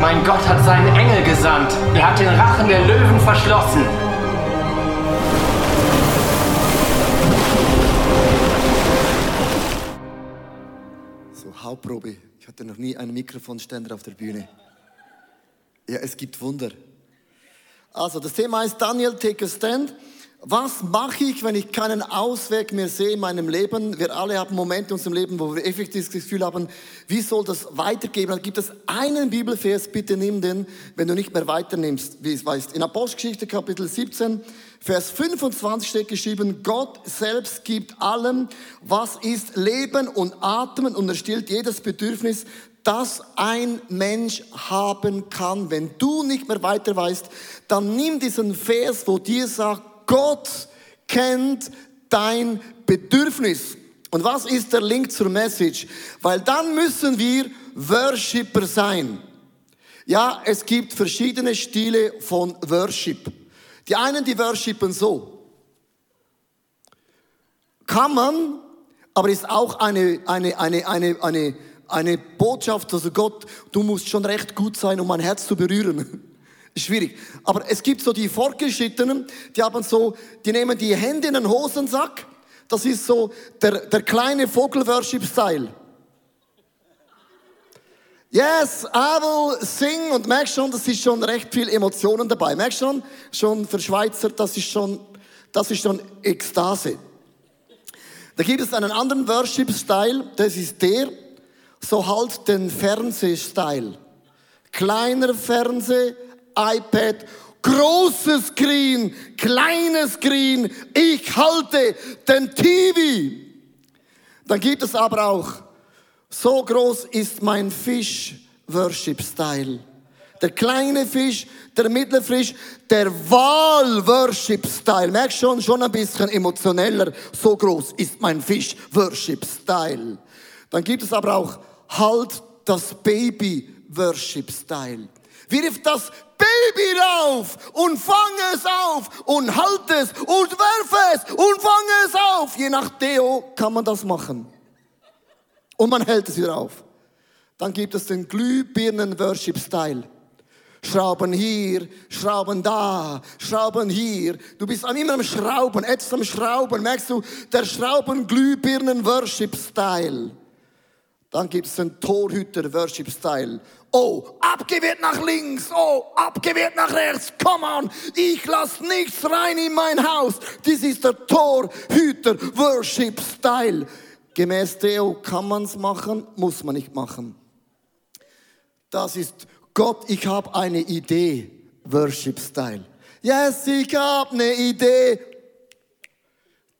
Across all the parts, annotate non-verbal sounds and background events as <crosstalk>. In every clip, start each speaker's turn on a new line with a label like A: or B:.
A: Mein Gott hat seinen Engel gesandt. Er hat den Rachen der Löwen verschlossen.
B: So, Hauptprobe. Ich hatte noch nie einen Mikrofonständer auf der Bühne. Ja, es gibt Wunder. Also, das Thema ist Daniel, take a stand. Was mache ich, wenn ich keinen Ausweg mehr sehe in meinem Leben? Wir alle haben Momente in unserem Leben, wo wir effektiv das Gefühl haben, wie soll das weitergehen? Dann gibt es einen Bibelvers, bitte nimm den, wenn du nicht mehr weiternimmst, wie es weißt. In Apostelgeschichte Kapitel 17, Vers 25 steht geschrieben, Gott selbst gibt allem, was ist Leben und Atmen und er stillt jedes Bedürfnis, das ein Mensch haben kann. Wenn du nicht mehr weiter weißt, dann nimm diesen Vers, wo dir sagt, Gott kennt dein Bedürfnis. Und was ist der Link zur Message? Weil dann müssen wir Worshipper sein. Ja, es gibt verschiedene Stile von Worship. Die einen, die worshipen so. Kann man, aber ist auch eine, eine, eine, eine, eine, eine Botschaft, also Gott, du musst schon recht gut sein, um mein Herz zu berühren. Schwierig. Aber es gibt so die Fortgeschrittenen, die haben so, die nehmen die Hände in den Hosensack. Das ist so der, der kleine Vogel-Worship-Style. Yes, I will sing und merkst schon, das ist schon recht viel Emotionen dabei. Merkst schon, schon für Schweizer, das ist schon, das ist schon Ekstase. Da gibt es einen anderen Worship-Style, das ist der, so halt den Fernseh-Style. Kleiner Fernseher, iPad, großes Screen, kleines Screen, ich halte den TV. Dann gibt es aber auch, so groß ist mein Fisch Worship Style. Der kleine Fisch, der mittlere Fisch, der Wahl Worship Style. Merkst schon, schon ein bisschen emotioneller. So groß ist mein Fisch Worship Style. Dann gibt es aber auch halt das Baby Worship Style. Wirf das Baby rauf und fange es auf und halte es und werfe es und fange es auf. Je nach Deo kann man das machen. Und man hält es wieder auf. Dann gibt es den Glühbirnen-Worship-Style. Schrauben hier, Schrauben da, Schrauben hier. Du bist immer am Schrauben, jetzt am Schrauben. Merkst du, der Schrauben-Glühbirnen-Worship-Style. Dann gibt es den Torhüter-Worship-Style. Oh, abgewehrt nach links. Oh, abgewehrt nach rechts. Come on. Ich lass nichts rein in mein Haus. Dies ist der Torhüter Worship Style. Gemäß Deo kann man's machen, muss man nicht machen. Das ist Gott, ich habe eine Idee. Worship Style. Yes, ich habe eine Idee.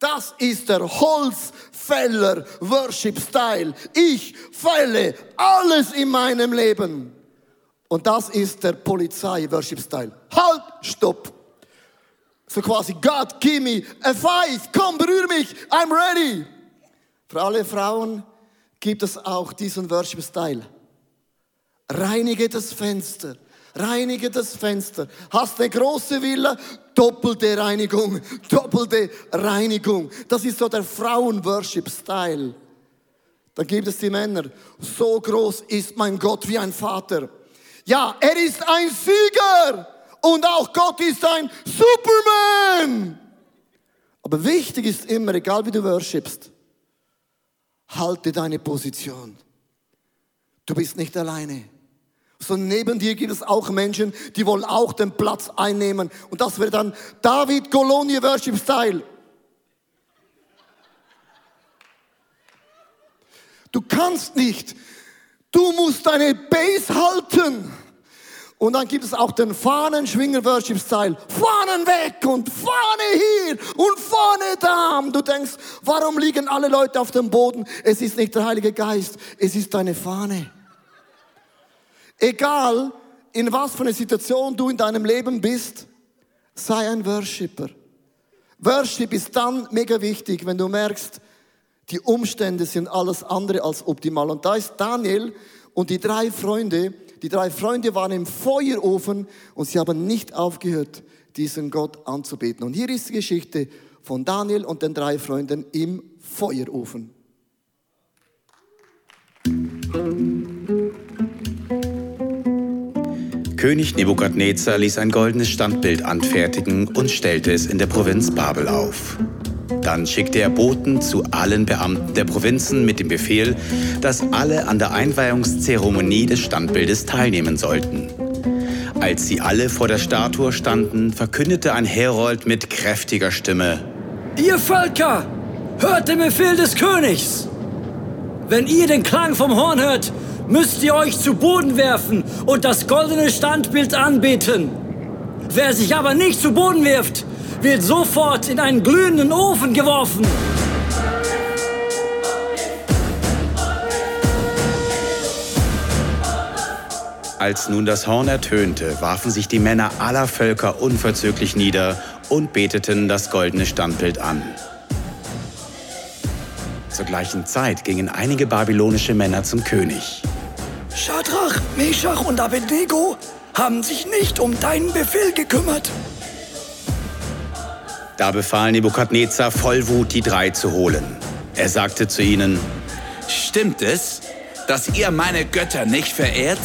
B: Das ist der Holzfäller Worship Style. Ich fälle alles in meinem Leben. Und das ist der Polizei Worship Style. Halt, stopp. So quasi, God, give me a five. Komm, berühre mich. I'm ready. Für alle Frauen gibt es auch diesen Worship Style. Reinige das Fenster. Reinige das Fenster. Hast eine große Villa, doppelte Reinigung, doppelte Reinigung. Das ist so der Frauen-Worship-Style. Dann gibt es die Männer. So groß ist mein Gott wie ein Vater. Ja, er ist ein Sieger und auch Gott ist ein Superman. Aber wichtig ist immer, egal wie du worshipst, halte deine Position. Du bist nicht alleine sondern neben dir gibt es auch Menschen, die wollen auch den Platz einnehmen. Und das wäre dann David Colonia Worship Style. Du kannst nicht. Du musst deine Base halten. Und dann gibt es auch den Fahnenschwinger Worship Style. Fahnen weg und Fahne hier und Fahne da. Und du denkst, warum liegen alle Leute auf dem Boden? Es ist nicht der Heilige Geist, es ist deine Fahne. Egal in was für eine Situation du in deinem Leben bist, sei ein Worshipper. Worship ist dann mega wichtig, wenn du merkst, die Umstände sind alles andere als optimal. Und da ist Daniel und die drei Freunde, die drei Freunde waren im Feuerofen und sie haben nicht aufgehört, diesen Gott anzubeten. Und hier ist die Geschichte von Daniel und den drei Freunden im Feuerofen.
C: König Nebukadnezar ließ ein goldenes Standbild anfertigen und stellte es in der Provinz Babel auf. Dann schickte er Boten zu allen Beamten der Provinzen mit dem Befehl, dass alle an der Einweihungszeremonie des Standbildes teilnehmen sollten. Als sie alle vor der Statue standen, verkündete ein Herold mit kräftiger Stimme:
D: Ihr Völker, hört den Befehl des Königs! Wenn ihr den Klang vom Horn hört, müsst ihr euch zu Boden werfen und das goldene Standbild anbeten. Wer sich aber nicht zu Boden wirft, wird sofort in einen glühenden Ofen geworfen.
C: Als nun das Horn ertönte, warfen sich die Männer aller Völker unverzüglich nieder und beteten das goldene Standbild an. Zur gleichen Zeit gingen einige babylonische Männer zum König.
D: Schadrach, Meshach und Abednego haben sich nicht um deinen Befehl gekümmert.
C: Da befahl Nebukadnezar voll Wut, die drei zu holen. Er sagte zu ihnen,
E: Stimmt es, dass ihr meine Götter nicht verehrt?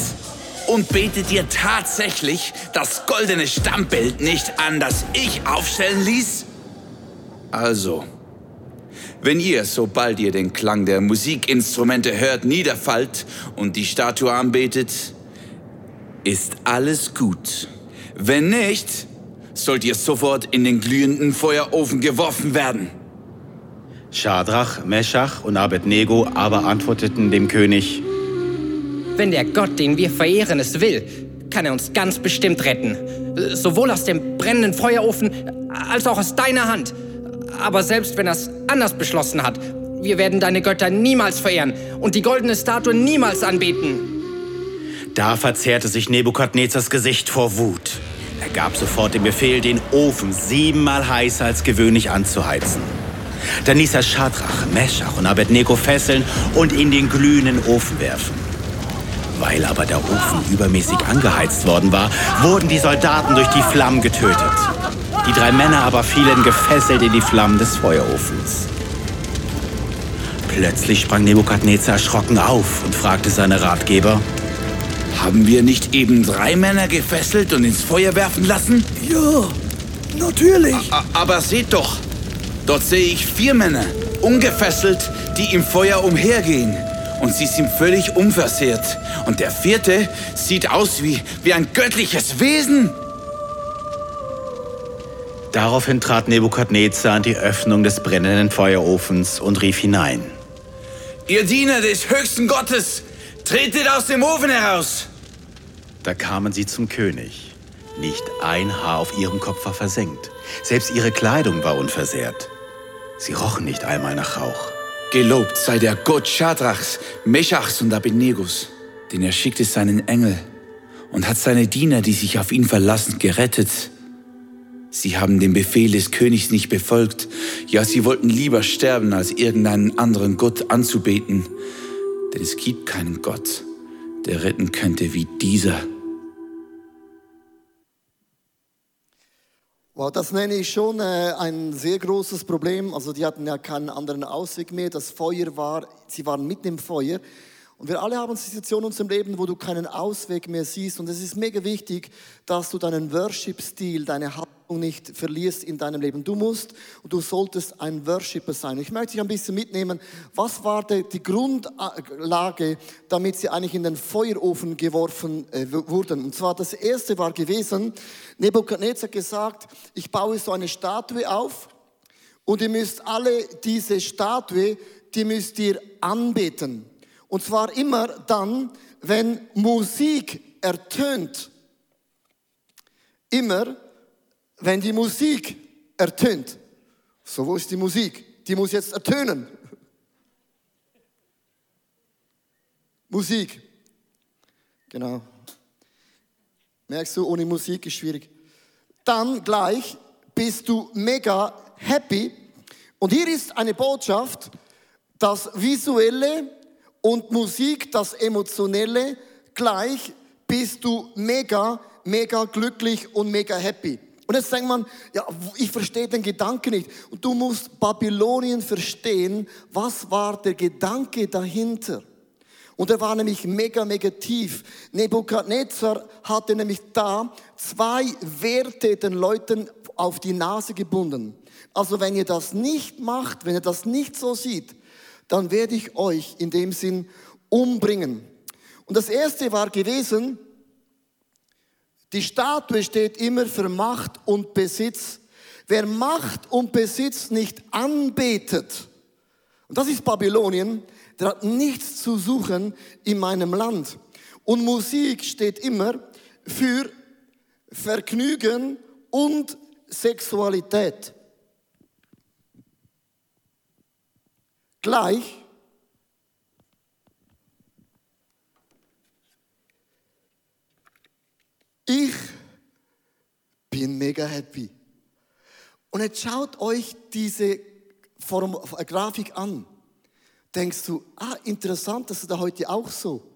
E: Und betet ihr tatsächlich das goldene Stammbild nicht an, das ich aufstellen ließ? Also, wenn ihr, sobald ihr den Klang der Musikinstrumente hört, niederfallt und die Statue anbetet, ist alles gut. Wenn nicht, sollt ihr sofort in den glühenden Feuerofen geworfen werden.
C: Schadrach, Meschach und Abednego aber antworteten dem König,
A: Wenn der Gott, den wir verehren, es will, kann er uns ganz bestimmt retten. Sowohl aus dem brennenden Feuerofen als auch aus deiner Hand. Aber selbst wenn er es anders beschlossen hat, wir werden deine Götter niemals verehren und die goldene Statue niemals anbeten.
C: Da verzehrte sich Nebukadnezars Gesicht vor Wut. Er gab sofort den Befehl, den Ofen siebenmal heißer als gewöhnlich anzuheizen. Dann ließ er Schadrach, Meschach und Abednego fesseln und in den glühenden Ofen werfen. Weil aber der Ofen übermäßig angeheizt worden war, wurden die Soldaten durch die Flammen getötet. Die drei Männer aber fielen gefesselt in die Flammen des Feuerofens. Plötzlich sprang Nebukadnezar erschrocken auf und fragte seine Ratgeber,
E: Haben wir nicht eben drei Männer gefesselt und ins Feuer werfen lassen?
D: Ja, natürlich.
E: A aber seht doch, dort sehe ich vier Männer, ungefesselt, die im Feuer umhergehen. Und sie sind völlig unversehrt. Und der vierte sieht aus wie, wie ein göttliches Wesen.
C: Daraufhin trat Nebukadnezar an die Öffnung des brennenden Feuerofens und rief hinein.
E: Ihr Diener des höchsten Gottes, tretet aus dem Ofen heraus.
C: Da kamen sie zum König. Nicht ein Haar auf ihrem Kopf war versenkt. Selbst ihre Kleidung war unversehrt. Sie rochen nicht einmal nach Rauch.
E: Gelobt sei der Gott Schadrachs, Meschachs und Abednegos, denn er schickte seinen Engel und hat seine Diener, die sich auf ihn verlassen, gerettet. Sie haben den Befehl des Königs nicht befolgt. Ja, sie wollten lieber sterben, als irgendeinen anderen Gott anzubeten. Denn es gibt keinen Gott, der retten könnte wie dieser.
B: Wow, das nenne ich schon äh, ein sehr großes Problem. Also die hatten ja keinen anderen Ausweg mehr. Das Feuer war, sie waren mitten im Feuer. Und wir alle haben Situationen in unserem Leben, wo du keinen Ausweg mehr siehst. Und es ist mega wichtig, dass du deinen Worship-Stil, deine nicht verlierst in deinem Leben. Du musst und du solltest ein Worshipper sein. Ich möchte dich ein bisschen mitnehmen. Was war die, Grundlage, damit sie eigentlich in den Feuerofen geworfen äh, wurden? Und zwar das erste war gewesen, Nebukadnezar hat gesagt, ich baue so eine Statue auf und ihr müsst alle diese Statue, die müsst ihr anbeten. Und zwar immer dann, wenn Musik ertönt. Immer, wenn die Musik ertönt. So, wo ist die Musik? Die muss jetzt ertönen. Musik. Genau. Merkst du, ohne Musik ist schwierig. Dann gleich bist du mega happy. Und hier ist eine Botschaft, das Visuelle und Musik, das Emotionelle, gleich bist du mega, mega glücklich und mega happy. Und jetzt denkt man, ja, ich verstehe den Gedanken nicht. Und du musst Babylonien verstehen, was war der Gedanke dahinter? Und er war nämlich mega, mega tief. Nebukadnezar hatte nämlich da zwei Werte den Leuten auf die Nase gebunden. Also wenn ihr das nicht macht, wenn ihr das nicht so sieht, dann werde ich euch in dem Sinn umbringen. Und das erste war gewesen, die Statue steht immer für Macht und Besitz. Wer Macht und Besitz nicht anbetet, und das ist Babylonien, der hat nichts zu suchen in meinem Land. Und Musik steht immer für Vergnügen und Sexualität. Gleich Ich bin mega happy. Und jetzt schaut euch diese Form, äh, Grafik an. Denkst du, ah, interessant, das ist da heute auch so.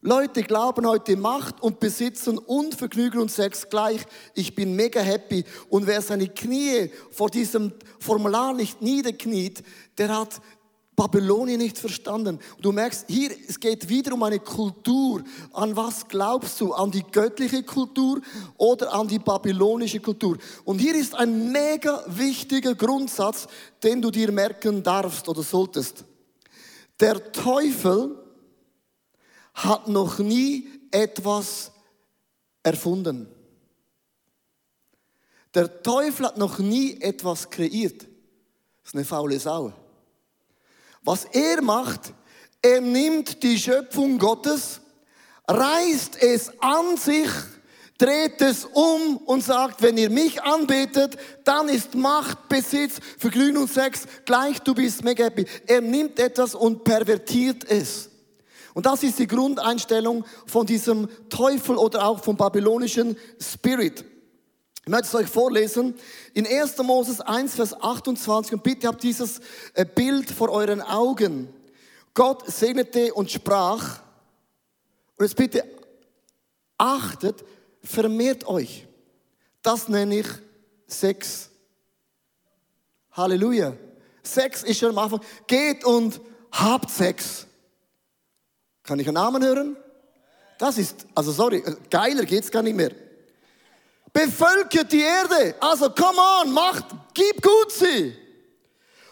B: Leute glauben heute Macht und Besitzen und Vergnügen und Sex gleich. Ich bin mega happy. Und wer seine Knie vor diesem Formular nicht niederkniet, der hat Babylonien nicht verstanden. Du merkst, hier, es geht wieder um eine Kultur. An was glaubst du? An die göttliche Kultur oder an die babylonische Kultur? Und hier ist ein mega wichtiger Grundsatz, den du dir merken darfst oder solltest. Der Teufel hat noch nie etwas erfunden. Der Teufel hat noch nie etwas kreiert. Das ist eine faule Sau. Was er macht, er nimmt die Schöpfung Gottes, reißt es an sich, dreht es um und sagt, wenn ihr mich anbetet, dann ist Macht, Besitz, Vergnügen und Sex gleich, du bist mega happy. Er nimmt etwas und pervertiert es. Und das ist die Grundeinstellung von diesem Teufel oder auch vom babylonischen Spirit. Ich möchte es euch vorlesen. In 1. Moses 1, Vers 28. Und bitte habt dieses äh, Bild vor euren Augen. Gott segnete und sprach. Und jetzt bitte achtet, vermehrt euch. Das nenne ich Sex. Halleluja. Sex ist schon am Anfang. Geht und habt Sex. Kann ich einen Namen hören? Das ist, also sorry, äh, geiler geht's gar nicht mehr bevölkert die Erde. Also, come on, macht, gib gut sie.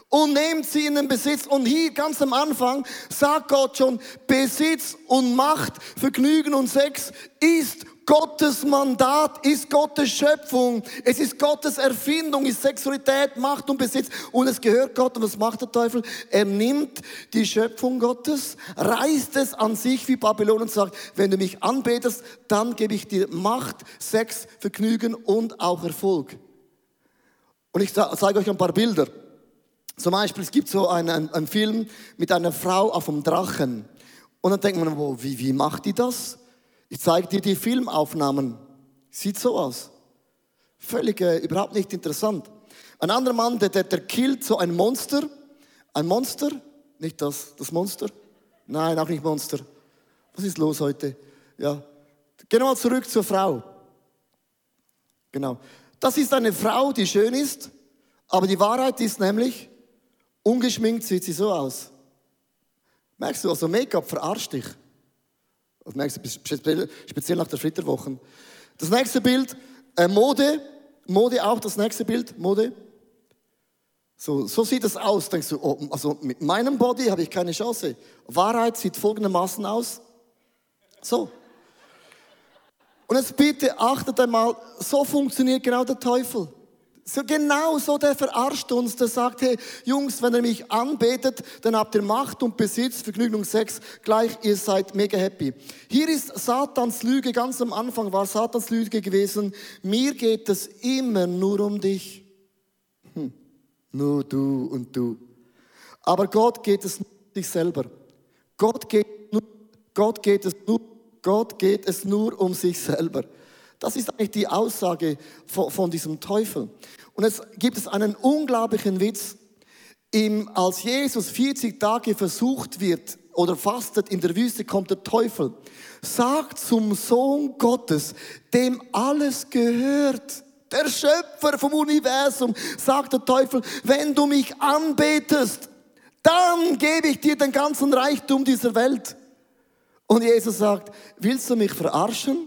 B: Und nehmt sie in den Besitz. Und hier ganz am Anfang sagt Gott schon, Besitz und Macht, Vergnügen und Sex ist Gottes Mandat ist Gottes Schöpfung. Es ist Gottes Erfindung, ist Sexualität, Macht und Besitz. Und es gehört Gott. Und was macht der Teufel? Er nimmt die Schöpfung Gottes, reißt es an sich wie Babylon und sagt, wenn du mich anbetest, dann gebe ich dir Macht, Sex, Vergnügen und auch Erfolg. Und ich zeige euch ein paar Bilder. Zum Beispiel, es gibt so einen, einen Film mit einer Frau auf dem Drachen. Und dann denkt man, wie, wie macht die das? Ich zeige dir die Filmaufnahmen. Sieht so aus. Völlig äh, überhaupt nicht interessant. Ein anderer Mann, der, der, der killt so ein Monster. Ein Monster, nicht das, das Monster. Nein, auch nicht Monster. Was ist los heute? Ja. Gehen wir mal zurück zur Frau. Genau. Das ist eine Frau, die schön ist, aber die Wahrheit ist nämlich, ungeschminkt sieht sie so aus. Merkst du, also Make-up verarscht dich. Das nächste, speziell, nach der Flitterwochen. Das nächste Bild, äh, Mode. Mode auch, das nächste Bild, Mode. So, so sieht es aus. Denkst du, oh, also mit meinem Body habe ich keine Chance. Wahrheit sieht folgendermaßen aus. So. Und jetzt bitte achtet einmal, so funktioniert genau der Teufel. So genau so, der verarscht uns, der sagt, hey, Jungs, wenn ihr mich anbetet, dann habt ihr Macht und Besitz, Vergnügen und Sex, gleich, ihr seid mega happy. Hier ist Satans Lüge, ganz am Anfang war Satans Lüge gewesen, mir geht es immer nur um dich. Hm. Nur du und du. Aber Gott geht es nur um dich selber. Gott geht, nur, Gott geht es nur, Gott geht es nur um sich selber. Das ist eigentlich die Aussage von, von diesem Teufel. Und es gibt es einen unglaublichen Witz. Im, als Jesus 40 Tage versucht wird oder fastet in der Wüste, kommt der Teufel. Sagt zum Sohn Gottes, dem alles gehört, der Schöpfer vom Universum, sagt der Teufel, wenn du mich anbetest, dann gebe ich dir den ganzen Reichtum dieser Welt. Und Jesus sagt, willst du mich verarschen?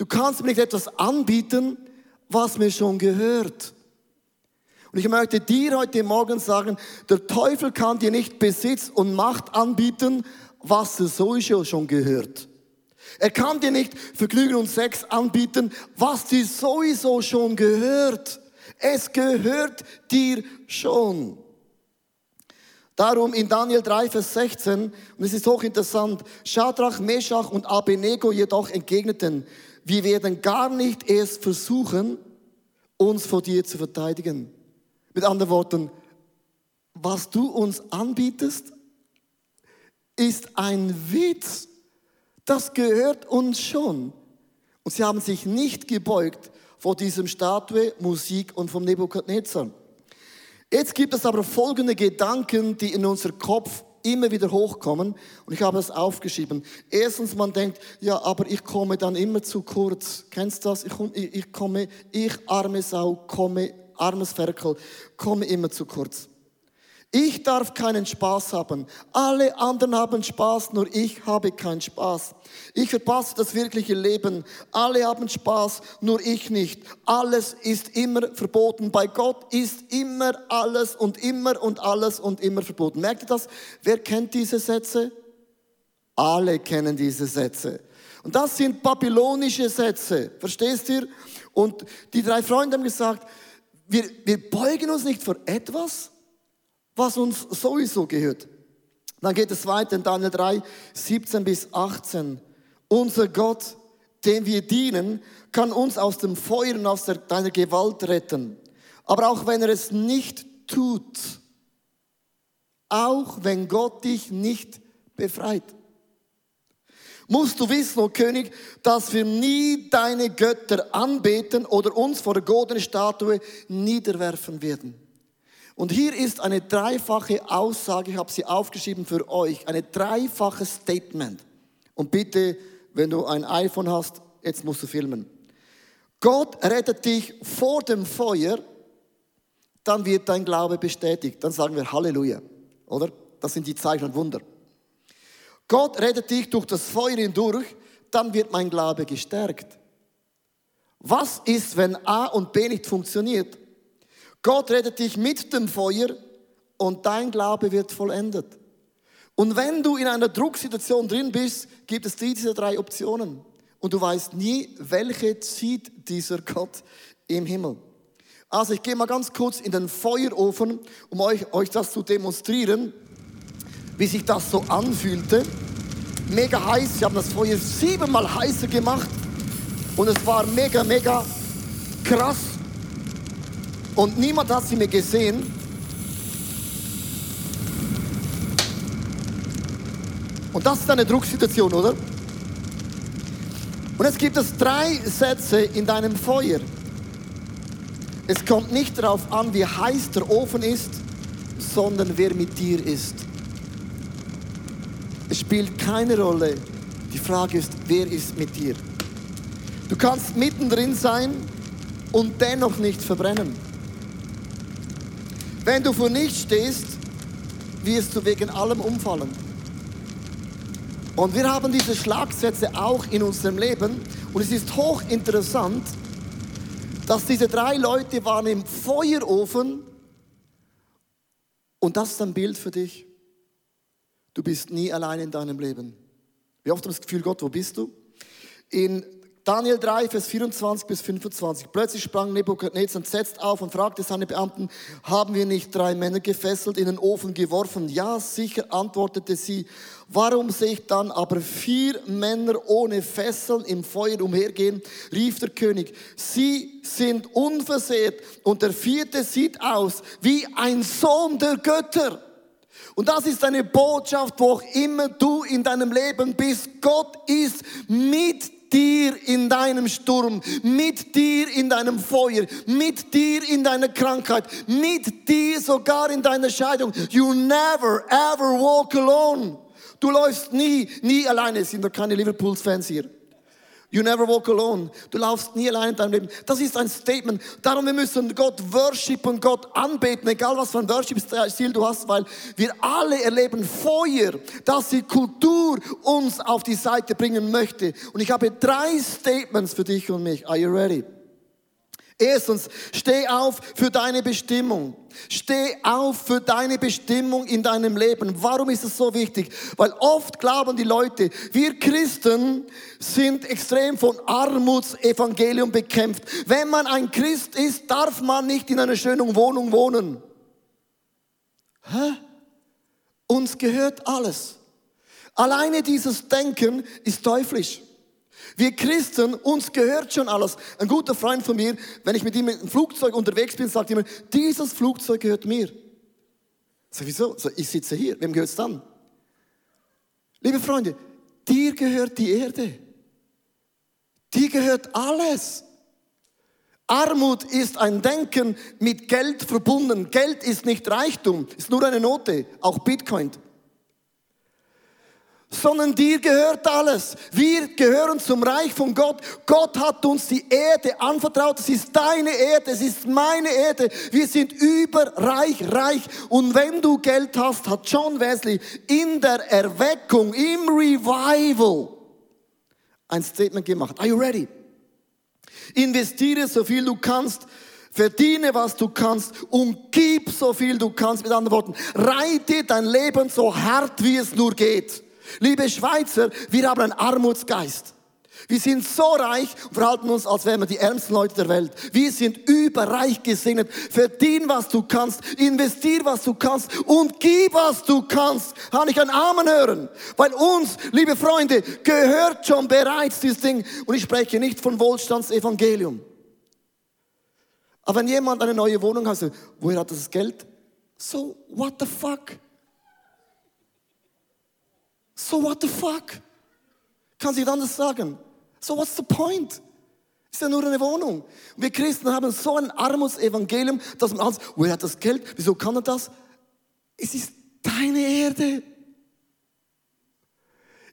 B: Du kannst mir nicht etwas anbieten, was mir schon gehört. Und ich möchte dir heute Morgen sagen, der Teufel kann dir nicht Besitz und Macht anbieten, was dir sowieso schon gehört. Er kann dir nicht Vergnügen und Sex anbieten, was dir sowieso schon gehört. Es gehört dir schon. Darum in Daniel 3, Vers 16, und es ist hochinteressant, Shadrach, Meshach und Abednego jedoch entgegneten, wir werden gar nicht erst versuchen, uns vor dir zu verteidigen. Mit anderen Worten, was du uns anbietest, ist ein Witz. Das gehört uns schon. Und sie haben sich nicht gebeugt vor diesem Statue, Musik und vom Nebukadnezar. Jetzt gibt es aber folgende Gedanken, die in unser Kopf immer wieder hochkommen und ich habe es aufgeschrieben. Erstens, man denkt, ja, aber ich komme dann immer zu kurz. Kennst du das? Ich, ich, ich komme, ich arme Sau, komme, armes Ferkel, komme immer zu kurz. Ich darf keinen Spaß haben. Alle anderen haben Spaß, nur ich habe keinen Spaß. Ich verpasse das wirkliche Leben. Alle haben Spaß, nur ich nicht. Alles ist immer verboten. Bei Gott ist immer alles und immer und alles und immer verboten. Merkt ihr das? Wer kennt diese Sätze? Alle kennen diese Sätze. Und das sind babylonische Sätze. Verstehst ihr? Und die drei Freunde haben gesagt, wir, wir beugen uns nicht vor etwas, was uns sowieso gehört. Dann geht es weiter in Daniel 3, 17 bis 18. Unser Gott, dem wir dienen, kann uns aus dem Feuer und aus der, deiner Gewalt retten. Aber auch wenn er es nicht tut, auch wenn Gott dich nicht befreit, musst du wissen, o oh König, dass wir nie deine Götter anbeten oder uns vor der goldenen Statue niederwerfen werden. Und hier ist eine dreifache Aussage, ich habe sie aufgeschrieben für euch, eine dreifache Statement. Und bitte, wenn du ein iPhone hast, jetzt musst du filmen. Gott rettet dich vor dem Feuer, dann wird dein Glaube bestätigt. Dann sagen wir Halleluja, oder? Das sind die Zeichen und Wunder. Gott rettet dich durch das Feuer hindurch, dann wird mein Glaube gestärkt. Was ist, wenn A und B nicht funktioniert? Gott rettet dich mit dem Feuer und dein Glaube wird vollendet. Und wenn du in einer Drucksituation drin bist, gibt es diese drei Optionen. Und du weißt nie, welche zieht dieser Gott im Himmel. Also ich gehe mal ganz kurz in den Feuerofen, um euch, euch das zu demonstrieren, wie sich das so anfühlte. Mega heiß, sie haben das Feuer siebenmal heißer gemacht und es war mega, mega krass. Und niemand hat sie mir gesehen. Und das ist eine Drucksituation, oder? Und es gibt es drei Sätze in deinem Feuer. Es kommt nicht darauf an, wie heiß der Ofen ist, sondern wer mit dir ist. Es spielt keine Rolle. Die Frage ist, wer ist mit dir? Du kannst mittendrin sein und dennoch nicht verbrennen. Wenn du vor nichts stehst, wirst du wegen allem umfallen. Und wir haben diese Schlagsätze auch in unserem Leben. Und es ist hochinteressant, dass diese drei Leute waren im Feuerofen. Und das ist ein Bild für dich. Du bist nie allein in deinem Leben. Wie oft hast du das Gefühl, Gott, wo bist du? In Daniel 3, Vers 24 bis 25. Plötzlich sprang Nebukadnezar entsetzt auf und fragte seine Beamten, haben wir nicht drei Männer gefesselt, in den Ofen geworfen? Ja, sicher, antwortete sie. Warum sehe ich dann aber vier Männer ohne Fesseln im Feuer umhergehen? rief der König. Sie sind unversehrt und der vierte sieht aus wie ein Sohn der Götter. Und das ist eine Botschaft, wo auch immer du in deinem Leben bist. Gott ist mit dir in deinem Sturm, mit dir in deinem Feuer, mit dir in deiner Krankheit, mit dir sogar in deiner Scheidung. You never ever walk alone. Du läufst nie, nie alleine. Sind doch keine Liverpool-Fans hier. You never walk alone. Du laufst nie allein in deinem Leben. Das ist ein Statement. Darum, wir müssen Gott worshipen, Gott anbeten, egal was für ein Worship-Stil du hast, weil wir alle erleben Feuer, dass die Kultur uns auf die Seite bringen möchte. Und ich habe drei Statements für dich und mich. Are you ready? Erstens, steh auf für deine Bestimmung. Steh auf für deine Bestimmung in deinem Leben. Warum ist es so wichtig? Weil oft glauben die Leute, wir Christen sind extrem von Armutsevangelium bekämpft. Wenn man ein Christ ist, darf man nicht in einer schönen Wohnung wohnen. Hä? Uns gehört alles. Alleine dieses Denken ist teuflisch. Wir Christen, uns gehört schon alles. Ein guter Freund von mir, wenn ich mit ihm im Flugzeug unterwegs bin, sagt immer, dieses Flugzeug gehört mir. Sag, wieso? So, ich sitze hier, wem gehört es dann? Liebe Freunde, dir gehört die Erde. Dir gehört alles. Armut ist ein Denken mit Geld verbunden. Geld ist nicht Reichtum, ist nur eine Note, auch Bitcoin sondern dir gehört alles. Wir gehören zum Reich von Gott. Gott hat uns die Erde anvertraut. Es ist deine Erde, es ist meine Erde. Wir sind überreich, reich. Und wenn du Geld hast, hat John Wesley in der Erweckung, im Revival, ein Statement gemacht. Are you ready? Investiere so viel du kannst. Verdiene, was du kannst und gib so viel du kannst. Mit anderen Worten, reite dein Leben so hart, wie es nur geht. Liebe Schweizer, wir haben einen Armutsgeist. Wir sind so reich und verhalten uns, als wären wir die ärmsten Leute der Welt. Wir sind überreich gesegnet. Verdien, was du kannst. Investier, was du kannst. Und gib, was du kannst. Kann ich einen Amen hören? Weil uns, liebe Freunde, gehört schon bereits dieses Ding. Und ich spreche nicht von Wohlstandsevangelium. Aber wenn jemand eine neue Wohnung hat, woher hat das Geld? So, what the fuck? So what the fuck? Kann sich anders sagen. So what's the point? Ist ja nur eine Wohnung. Wir Christen haben so ein Armutsevangelium, dass man alles, woher hat das Geld? Wieso kann er das? Es ist deine Erde.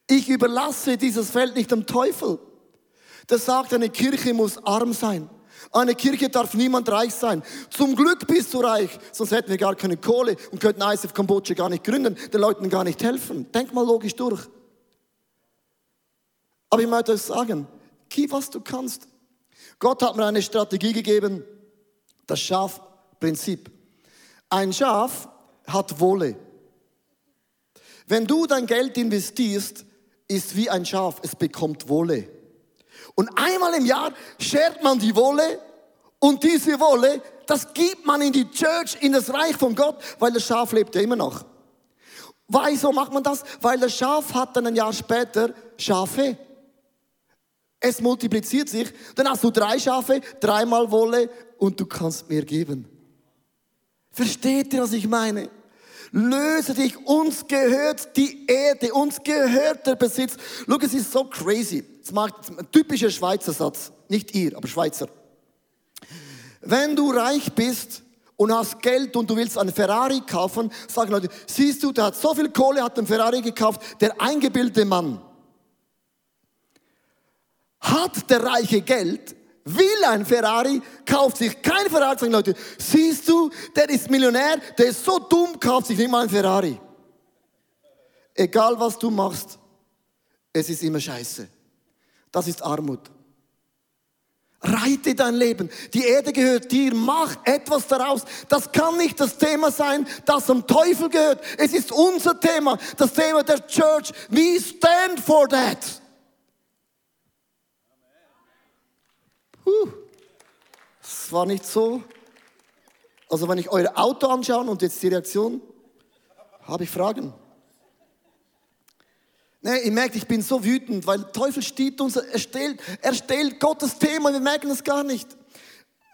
B: Ich überlasse dieses Feld nicht dem Teufel. Der sagt, eine Kirche muss arm sein. Eine Kirche darf niemand reich sein. Zum Glück bist du reich, sonst hätten wir gar keine Kohle und könnten ISF Kambodscha gar nicht gründen, den Leuten gar nicht helfen. Denk mal logisch durch. Aber ich möchte euch sagen, gib was du kannst. Gott hat mir eine Strategie gegeben, das Schafprinzip. Ein Schaf hat Wolle. Wenn du dein Geld investierst, ist wie ein Schaf, es bekommt Wolle. Und einmal im Jahr schert man die Wolle und diese Wolle, das gibt man in die Church, in das Reich von Gott, weil das Schaf lebt ja immer noch. Wieso macht man das? Weil das Schaf hat dann ein Jahr später Schafe. Es multipliziert sich. Dann hast du drei Schafe, dreimal Wolle und du kannst mehr geben. Versteht ihr, was ich meine? Löse dich, uns gehört die Erde, uns gehört der Besitz. Look, es ist so crazy. Das macht ein typischer Schweizer Satz. Nicht ihr, aber Schweizer. Wenn du reich bist und hast Geld und du willst einen Ferrari kaufen, sagen Leute, siehst du, der hat so viel Kohle, hat einen Ferrari gekauft, der eingebildete Mann. Hat der reiche Geld, will ein Ferrari, kauft sich kein Ferrari, sagen Leute, siehst du, der ist Millionär, der ist so dumm, kauft sich nicht mal ein Ferrari. Egal was du machst, es ist immer scheiße. Das ist Armut. Reite dein Leben. Die Erde gehört dir. Mach etwas daraus. Das kann nicht das Thema sein, das zum Teufel gehört. Es ist unser Thema, das Thema der Church. We stand for that. Das war nicht so. Also wenn ich euer Auto anschaue und jetzt die Reaktion, habe ich Fragen. Nee, ihr merkt, ich bin so wütend, weil der Teufel steht uns, er stellt, er stellt Gottes Thema, wir merken es gar nicht.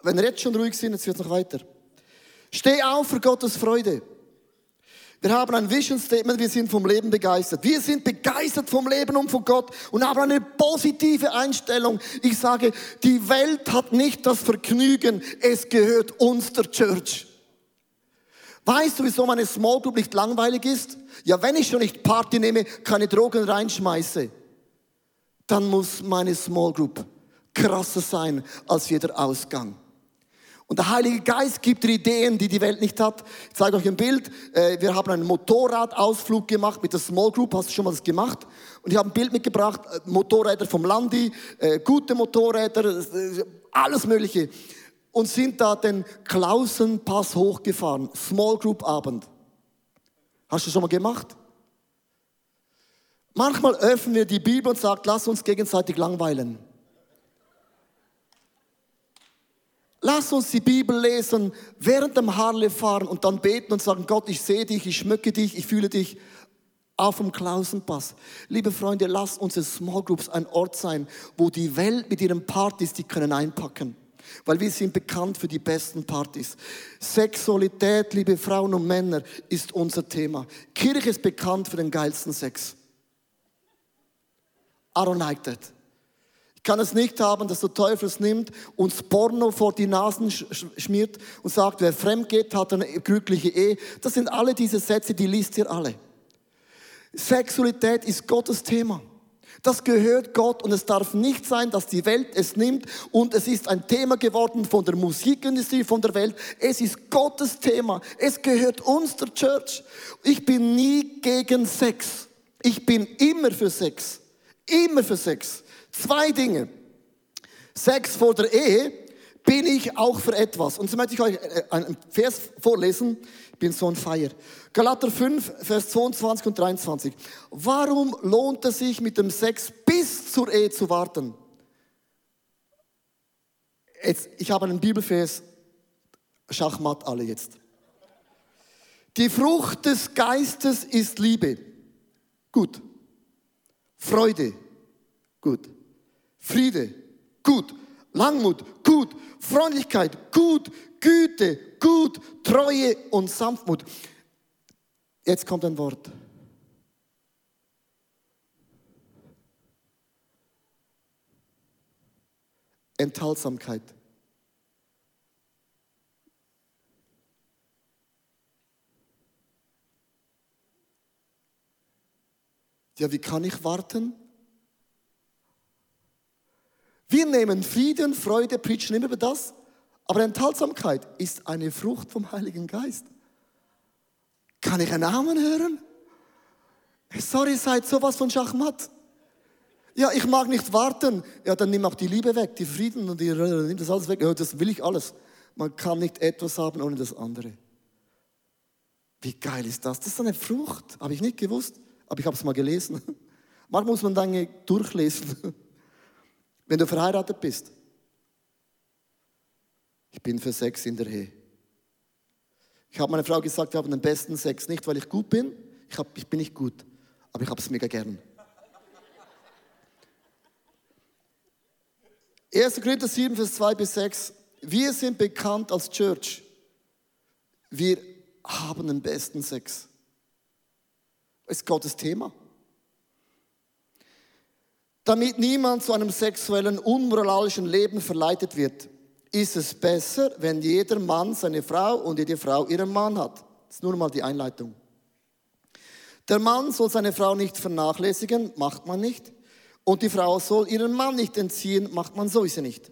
B: Wenn wir jetzt schon ruhig sind, jetzt wird es noch weiter. Steh auf für Gottes Freude. Wir haben ein Vision Statement, wir sind vom Leben begeistert. Wir sind begeistert vom Leben und von Gott und haben eine positive Einstellung. Ich sage, die Welt hat nicht das Vergnügen, es gehört uns der Church. Weißt du, wieso meine Small Group nicht langweilig ist? Ja, wenn ich schon nicht Party nehme, keine Drogen reinschmeiße, dann muss meine Small Group krasser sein als jeder Ausgang. Und der Heilige Geist gibt dir Ideen, die die Welt nicht hat. Ich zeige euch ein Bild. Äh, wir haben einen Motorradausflug gemacht mit der Small Group. Hast du schon mal das gemacht? Und ich habe ein Bild mitgebracht. Äh, Motorräder vom Landi, äh, gute Motorräder, alles Mögliche. Und sind da den Klausenpass hochgefahren. Small Group Abend. Hast du schon mal gemacht? Manchmal öffnen wir die Bibel und sagen, lass uns gegenseitig langweilen. Lass uns die Bibel lesen, während dem Harle fahren und dann beten und sagen, Gott, ich sehe dich, ich schmücke dich, ich fühle dich auf dem Klausenpass. Liebe Freunde, lasst unsere Small Groups ein Ort sein, wo die Welt mit ihren Partys, die können einpacken. Weil wir sind bekannt für die besten Partys. Sexualität, liebe Frauen und Männer, ist unser Thema. Kirche ist bekannt für den geilsten Sex. I don't like that kann es nicht haben, dass der Teufel es nimmt, uns Porno vor die Nasen schmiert und sagt, wer fremd geht, hat eine glückliche Ehe. Das sind alle diese Sätze, die liest ihr alle. Sexualität ist Gottes Thema. Das gehört Gott und es darf nicht sein, dass die Welt es nimmt und es ist ein Thema geworden von der Musikindustrie, von der Welt. Es ist Gottes Thema. Es gehört uns, der Church. Ich bin nie gegen Sex. Ich bin immer für Sex. Immer für Sex. Zwei Dinge. Sex vor der Ehe bin ich auch für etwas. Und so möchte ich euch äh, einen Vers vorlesen. Ich bin so ein Feier. Galater 5, Vers 22 und 23. Warum lohnt es sich mit dem Sex bis zur Ehe zu warten? Jetzt, ich habe einen Bibelvers, Schachmatt alle jetzt. Die Frucht des Geistes ist Liebe. Gut. Freude. Gut. Friede, gut, Langmut, gut, Freundlichkeit, gut, Güte, gut, Treue und Sanftmut. Jetzt kommt ein Wort. Enthaltsamkeit. Ja, wie kann ich warten? Wir nehmen Frieden, Freude, preachen immer über das, aber Enthaltsamkeit ist eine Frucht vom Heiligen Geist. Kann ich einen Namen hören? Sorry, seid sowas von Schachmatt. Ja, ich mag nicht warten. Ja, dann nimm auch die Liebe weg, die Frieden und die, nimm das alles weg. Ja, das will ich alles. Man kann nicht etwas haben ohne das andere. Wie geil ist das? Das ist eine Frucht. Habe ich nicht gewusst, aber ich habe es mal gelesen. <laughs> Manchmal muss man Dinge durchlesen. Wenn du verheiratet bist, ich bin für Sex in der Ehe. Ich habe meiner Frau gesagt, wir haben den besten Sex, nicht weil ich gut bin, ich, hab, ich bin nicht gut, aber ich habe es mega gern. 1. Korinther 7, Vers 2 bis 6. Wir sind bekannt als Church. Wir haben den besten Sex. Ist Gottes Thema. Damit niemand zu einem sexuellen, unmoralischen Leben verleitet wird, ist es besser, wenn jeder Mann seine Frau und jede Frau ihren Mann hat. Das ist nur mal die Einleitung. Der Mann soll seine Frau nicht vernachlässigen, macht man nicht. Und die Frau soll ihren Mann nicht entziehen, macht man sowieso nicht.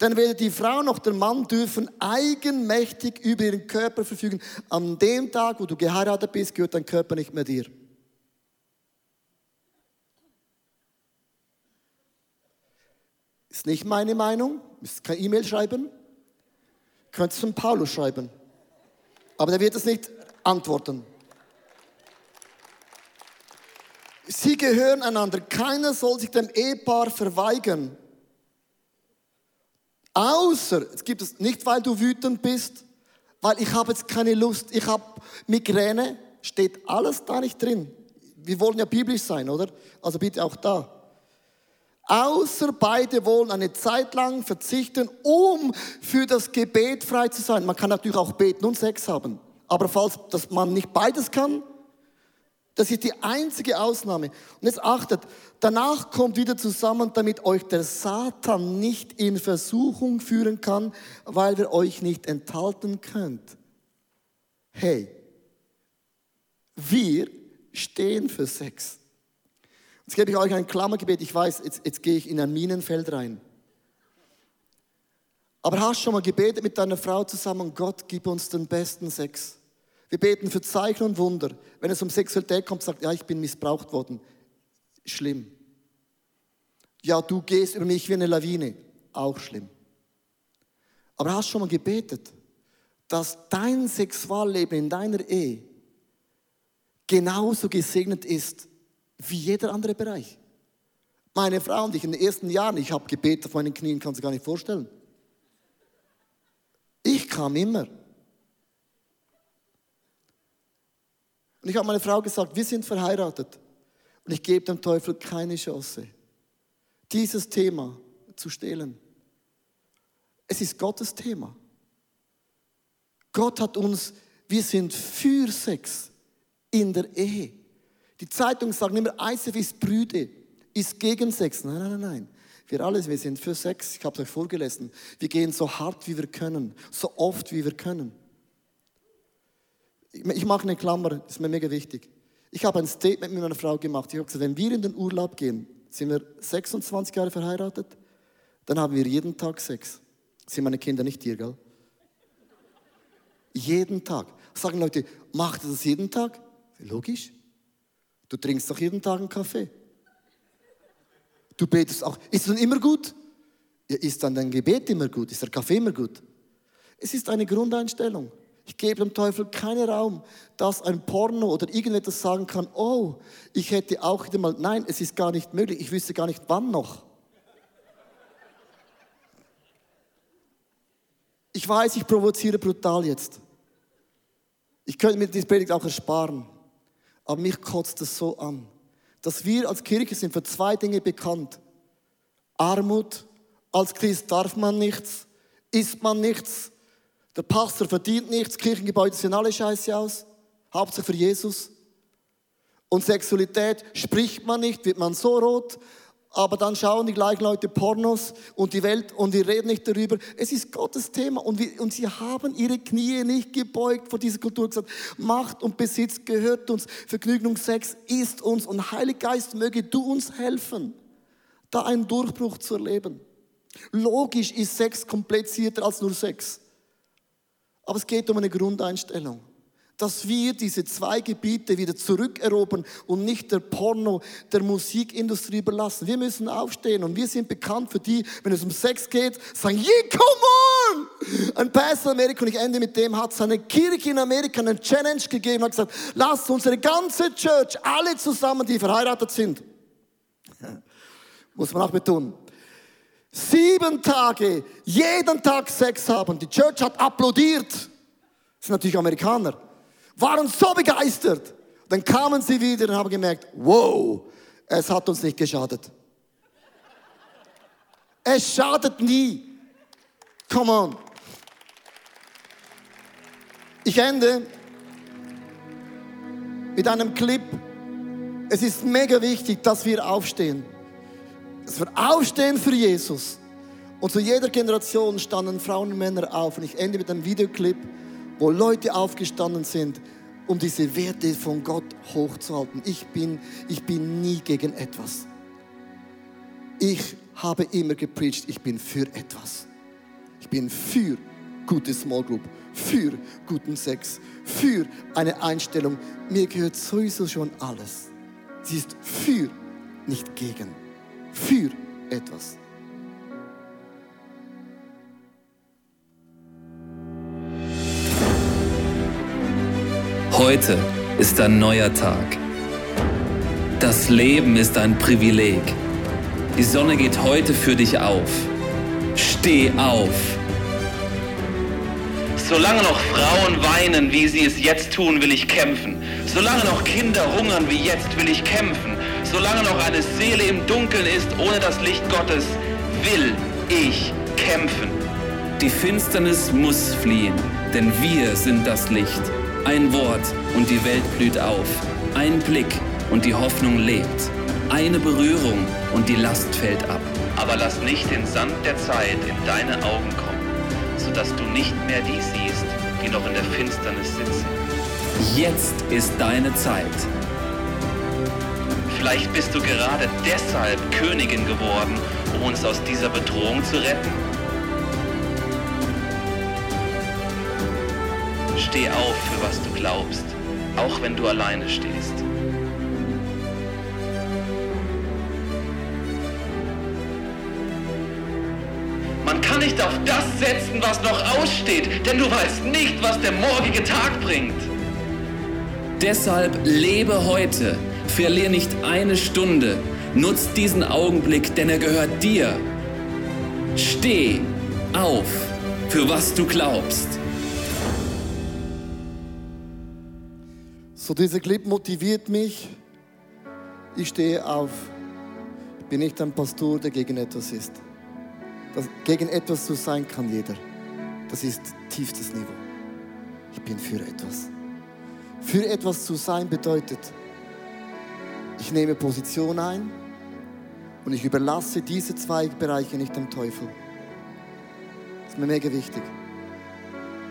B: Denn weder die Frau noch der Mann dürfen eigenmächtig über ihren Körper verfügen. An dem Tag, wo du geheiratet bist, gehört dein Körper nicht mehr dir. Ist nicht meine Meinung, müsst kein E-Mail schreiben. Könnt von Paulus schreiben. Aber der wird es nicht antworten. Sie gehören einander. Keiner soll sich dem Ehepaar verweigern. Außer, es gibt es nicht, weil du wütend bist, weil ich habe jetzt keine Lust, ich habe Migräne, steht alles da nicht drin. Wir wollen ja biblisch sein, oder? Also bitte auch da. Außer beide wollen eine Zeit lang verzichten, um für das Gebet frei zu sein. Man kann natürlich auch beten und Sex haben. Aber falls das man nicht beides kann, das ist die einzige Ausnahme. Und jetzt achtet, danach kommt wieder zusammen, damit euch der Satan nicht in Versuchung führen kann, weil wir euch nicht enthalten könnt. Hey, wir stehen für Sex. Jetzt gebe ich euch ein Klammergebet. Ich weiß, jetzt, jetzt gehe ich in ein Minenfeld rein. Aber hast du schon mal gebetet mit deiner Frau zusammen, Gott, gib uns den besten Sex. Wir beten für Zeichen und Wunder. Wenn es um Sexualität kommt, sagt, ja, ich bin missbraucht worden. Schlimm. Ja, du gehst über mich wie eine Lawine. Auch schlimm. Aber hast du schon mal gebetet, dass dein Sexualleben in deiner Ehe genauso gesegnet ist wie jeder andere Bereich? Meine Frau und ich in den ersten Jahren, ich habe gebetet auf meinen Knien, kannst du gar nicht vorstellen. Ich kam immer. Und ich habe meine Frau gesagt, wir sind verheiratet und ich gebe dem Teufel keine Chance, dieses Thema zu stehlen. Es ist Gottes Thema. Gott hat uns, wir sind für Sex in der Ehe. Die Zeitungen sagen immer, ICF ist Brüde, ist gegen Sex. Nein, nein, nein, nein. Wir alle, wir sind für Sex. Ich habe es euch vorgelesen. Wir gehen so hart, wie wir können, so oft, wie wir können. Ich mache eine Klammer, das ist mir mega wichtig. Ich habe ein Statement mit meiner Frau gemacht. Ich habe gesagt, wenn wir in den Urlaub gehen, sind wir 26 Jahre verheiratet, dann haben wir jeden Tag Sex. Sind meine Kinder nicht hier, gell? Jeden Tag. Sagen Leute, macht ihr das jeden Tag? Logisch. Du trinkst doch jeden Tag einen Kaffee. Du betest auch. Ist es dann immer gut? Ja, ist dann dein Gebet immer gut? Ist der Kaffee immer gut? Es ist eine Grundeinstellung. Ich gebe dem Teufel keinen Raum, dass ein Porno oder irgendetwas sagen kann, oh, ich hätte auch wieder mal, nein, es ist gar nicht möglich, ich wüsste gar nicht wann noch. Ich weiß, ich provoziere brutal jetzt. Ich könnte mir diese Predigt auch ersparen, aber mich kotzt es so an, dass wir als Kirche sind für zwei Dinge bekannt. Armut, als Christ darf man nichts, isst man nichts, der Pastor verdient nichts, Kirchengebäude sehen alle scheiße aus, hauptsächlich für Jesus. Und Sexualität spricht man nicht, wird man so rot, aber dann schauen die gleichen Leute Pornos und die Welt und wir reden nicht darüber. Es ist Gottes Thema und, wir, und sie haben ihre Knie nicht gebeugt vor dieser Kultur gesagt, Macht und Besitz gehört uns, Vergnügen Sex ist uns und Heiliger Geist möge du uns helfen, da einen Durchbruch zu erleben. Logisch ist Sex komplizierter als nur Sex. Aber es geht um eine Grundeinstellung. Dass wir diese zwei Gebiete wieder zurückerobern und nicht der Porno der Musikindustrie überlassen. Wir müssen aufstehen und wir sind bekannt für die, wenn es um Sex geht, sagen, yeah, come on! Ein Pastor in Amerika, und ich ende mit dem, hat seine Kirche in Amerika eine Challenge gegeben, hat gesagt, lasst unsere ganze Church, alle zusammen, die verheiratet sind. <laughs> Muss man auch betonen. Sieben Tage, jeden Tag Sex haben. Die Church hat applaudiert. Das sind natürlich Amerikaner. Waren so begeistert. Dann kamen sie wieder und haben gemerkt, wow, es hat uns nicht geschadet. Es schadet nie. Come on. Ich ende mit einem Clip. Es ist mega wichtig, dass wir aufstehen dass wir aufstehen für Jesus. Und zu jeder Generation standen Frauen und Männer auf. Und ich ende mit einem Videoclip, wo Leute aufgestanden sind, um diese Werte von Gott hochzuhalten. Ich bin, ich bin nie gegen etwas. Ich habe immer gepredigt, ich bin für etwas. Ich bin für gute Small Group, für guten Sex, für eine Einstellung. Mir gehört sowieso schon alles. Sie ist für, nicht gegen für etwas.
F: Heute ist ein neuer Tag. Das Leben ist ein Privileg. Die Sonne geht heute für dich auf. Steh auf. Solange noch Frauen weinen, wie sie es jetzt tun, will ich kämpfen. Solange noch Kinder hungern wie jetzt, will ich kämpfen. Solange noch eine Seele im Dunkeln ist, ohne das Licht Gottes, will ich kämpfen. Die Finsternis muss fliehen, denn wir sind das Licht. Ein Wort und die Welt blüht auf. Ein Blick und die Hoffnung lebt. Eine Berührung und die Last fällt ab. Aber lass nicht den Sand der Zeit in deine Augen kommen, sodass du nicht mehr die siehst, die noch in der Finsternis sitzen. Jetzt ist deine Zeit. Vielleicht bist du gerade deshalb Königin geworden, um uns aus dieser Bedrohung zu retten. Steh auf, für was du glaubst, auch wenn du alleine stehst. Man kann nicht auf das setzen, was noch aussteht, denn du weißt nicht, was der morgige Tag bringt. Deshalb lebe heute, verlier nicht eine Stunde, nutz diesen Augenblick, denn er gehört dir. Steh auf, für was du glaubst.
B: So dieser Clip motiviert mich. Ich stehe auf. Ich bin nicht ein Pastor, der gegen etwas ist. Das, gegen etwas zu sein kann jeder. Das ist tiefstes Niveau. Ich bin für etwas. Für etwas zu sein bedeutet, ich nehme Position ein und ich überlasse diese zwei Bereiche nicht dem Teufel. Das ist mir mega wichtig.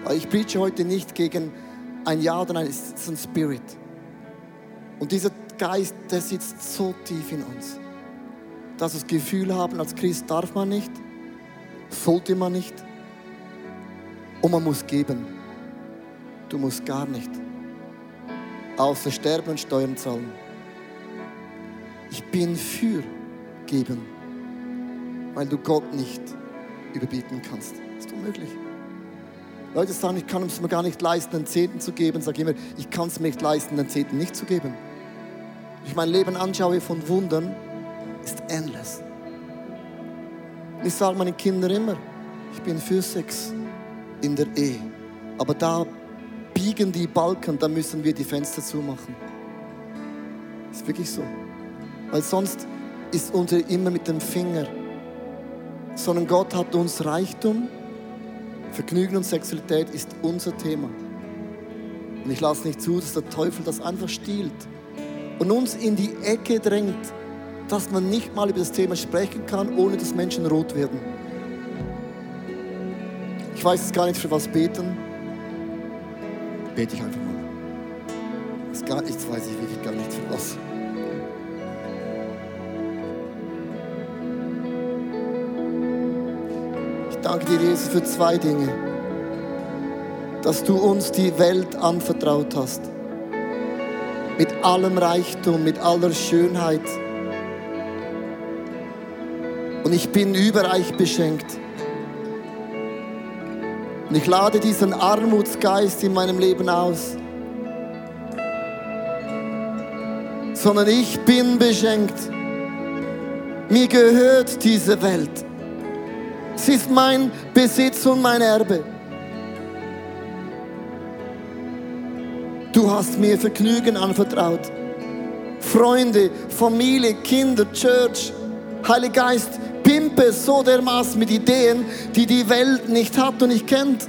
B: Weil ich preache heute nicht gegen ein Ja oder Nein, es ist ein Spirit. Und dieser Geist, der sitzt so tief in uns. Dass wir das Gefühl haben, als Christ darf man nicht, sollte man nicht und man muss geben. Du musst gar nicht. Außer sterben und Steuern zahlen. Ich bin für geben, weil du Gott nicht überbieten kannst. Das ist unmöglich. Leute sagen, ich kann es mir gar nicht leisten, einen Zehnten zu geben. Sag immer, ich kann es mir nicht leisten, einen Zehnten nicht zu geben. Wenn ich mein Leben anschaue von Wundern, ist endless. Ich sage meinen Kindern immer, ich bin für Sex in der Ehe. Aber da biegen die Balken, da müssen wir die Fenster zumachen. Ist wirklich so. Weil sonst ist unser immer mit dem Finger. Sondern Gott hat uns Reichtum, Vergnügen und Sexualität ist unser Thema. Und ich lasse nicht zu, dass der Teufel das einfach stiehlt und uns in die Ecke drängt, dass man nicht mal über das Thema sprechen kann, ohne dass Menschen rot werden. Ich weiß jetzt gar nicht, für was beten. Bete ich einfach mal. Nichts weiß ich wirklich gar nicht für was. Danke dir, Jesus, für zwei Dinge. Dass du uns die Welt anvertraut hast. Mit allem Reichtum, mit aller Schönheit. Und ich bin überreich beschenkt. Und ich lade diesen Armutsgeist in meinem Leben aus. Sondern ich bin beschenkt. Mir gehört diese Welt. Ist mein Besitz und mein Erbe. Du hast mir Vergnügen anvertraut. Freunde, Familie, Kinder, Church, Heiliger Geist, pimpe so dermaßen mit Ideen, die die Welt nicht hat und nicht kennt.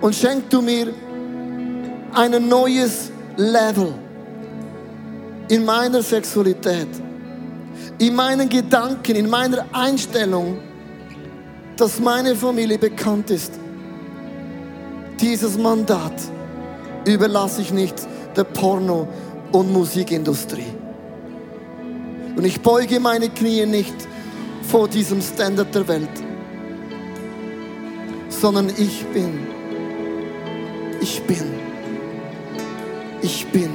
B: Und schenk du mir ein neues Level in meiner Sexualität, in meinen Gedanken, in meiner Einstellung, dass meine Familie bekannt ist. Dieses Mandat überlasse ich nicht der Porno- und Musikindustrie. Und ich beuge meine Knie nicht vor diesem Standard der Welt, sondern ich bin, ich bin, ich bin,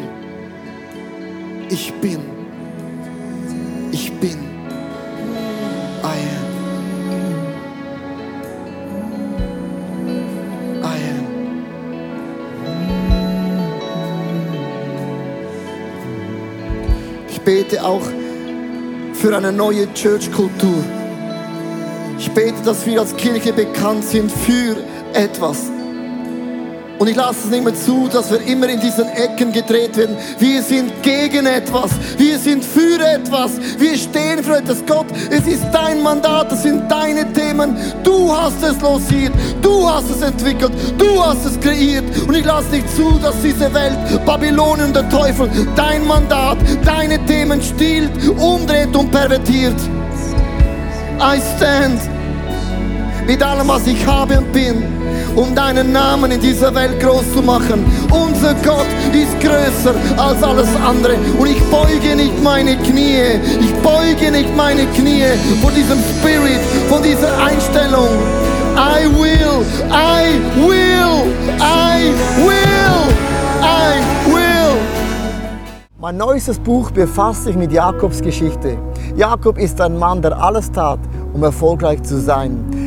B: ich bin, bete auch für eine neue Church-Kultur. Ich bete, dass wir als Kirche bekannt sind für etwas. Und ich lasse es nicht mehr zu, dass wir immer in diesen Ecken gedreht werden. Wir sind gegen etwas. Wir sind für etwas. Wir stehen für etwas. Gott, es ist dein Mandat, das sind deine Themen. Du hast es losiert, du hast es entwickelt, du hast es kreiert. Und ich lasse nicht zu, dass diese Welt, Babylon und der Teufel, dein Mandat, deine Themen stiehlt, umdreht und pervertiert. I stand mit allem, was ich habe und bin um deinen Namen in dieser Welt groß zu machen. Unser Gott ist größer als alles andere. Und ich beuge nicht meine Knie. Ich beuge nicht meine Knie vor diesem Spirit, vor dieser Einstellung. I will, I will, I will, I will. Mein neuestes Buch befasst sich mit Jakobs Geschichte. Jakob ist ein Mann, der alles tat, um erfolgreich zu sein.